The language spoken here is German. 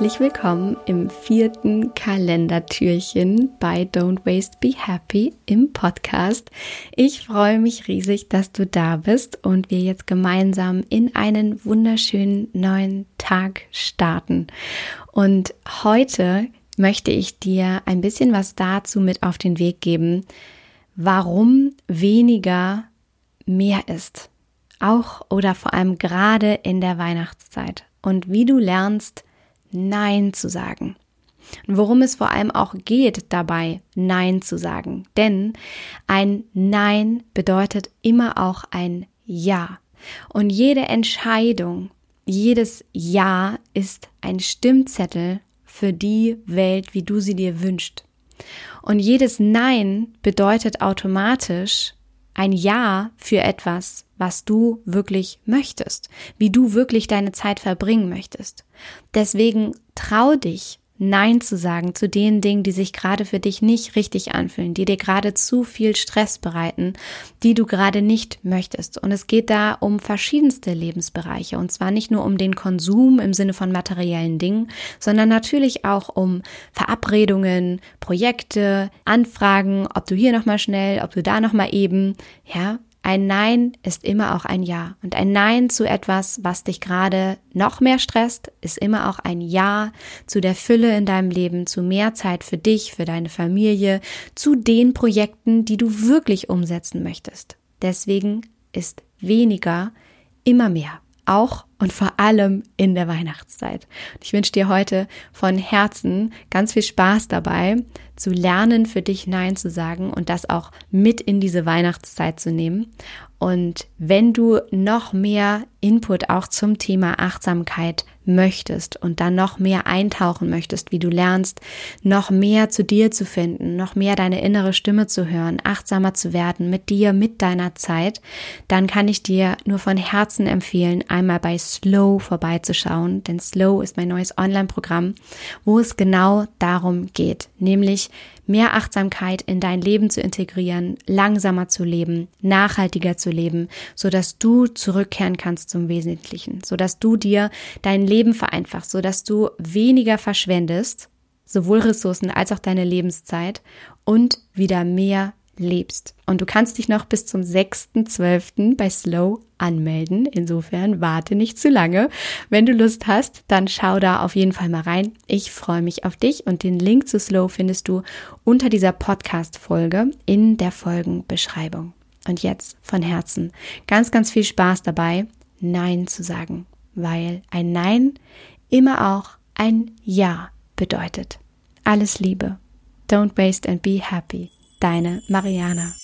willkommen im vierten Kalendertürchen bei Don't Waste Be Happy im Podcast. Ich freue mich riesig, dass du da bist und wir jetzt gemeinsam in einen wunderschönen neuen Tag starten. Und heute möchte ich dir ein bisschen was dazu mit auf den Weg geben, warum weniger mehr ist. Auch oder vor allem gerade in der Weihnachtszeit. Und wie du lernst, Nein zu sagen. Und worum es vor allem auch geht dabei, Nein zu sagen. Denn ein Nein bedeutet immer auch ein Ja. Und jede Entscheidung, jedes Ja ist ein Stimmzettel für die Welt, wie du sie dir wünschst. Und jedes Nein bedeutet automatisch ein Ja für etwas, was du wirklich möchtest, wie du wirklich deine Zeit verbringen möchtest. Deswegen trau dich, Nein zu sagen zu den Dingen, die sich gerade für dich nicht richtig anfühlen, die dir gerade zu viel Stress bereiten, die du gerade nicht möchtest. Und es geht da um verschiedenste Lebensbereiche. Und zwar nicht nur um den Konsum im Sinne von materiellen Dingen, sondern natürlich auch um Verabredungen, Projekte, Anfragen, ob du hier nochmal schnell, ob du da nochmal eben, ja, ein Nein ist immer auch ein Ja. Und ein Nein zu etwas, was dich gerade noch mehr stresst, ist immer auch ein Ja zu der Fülle in deinem Leben, zu mehr Zeit für dich, für deine Familie, zu den Projekten, die du wirklich umsetzen möchtest. Deswegen ist weniger immer mehr. Auch und vor allem in der Weihnachtszeit. Ich wünsche dir heute von Herzen ganz viel Spaß dabei, zu lernen, für dich Nein zu sagen und das auch mit in diese Weihnachtszeit zu nehmen. Und wenn du noch mehr Input auch zum Thema Achtsamkeit möchtest und dann noch mehr eintauchen möchtest, wie du lernst, noch mehr zu dir zu finden, noch mehr deine innere Stimme zu hören, achtsamer zu werden mit dir, mit deiner Zeit, dann kann ich dir nur von Herzen empfehlen, einmal bei Slow vorbeizuschauen, denn Slow ist mein neues Online-Programm, wo es genau darum geht, nämlich mehr Achtsamkeit in dein Leben zu integrieren, langsamer zu leben, nachhaltiger zu leben, so dass du zurückkehren kannst zum Wesentlichen, so dass du dir dein Leben vereinfachst, so dass du weniger verschwendest, sowohl Ressourcen als auch deine Lebenszeit und wieder mehr lebst. Und du kannst dich noch bis zum 6.12. bei Slow anmelden. Insofern warte nicht zu lange. Wenn du Lust hast, dann schau da auf jeden Fall mal rein. Ich freue mich auf dich und den Link zu Slow findest du unter dieser Podcast-Folge in der Folgenbeschreibung. Und jetzt von Herzen ganz, ganz viel Spaß dabei, Nein zu sagen, weil ein Nein immer auch ein Ja bedeutet. Alles Liebe. Don't waste and be happy. Deine Mariana.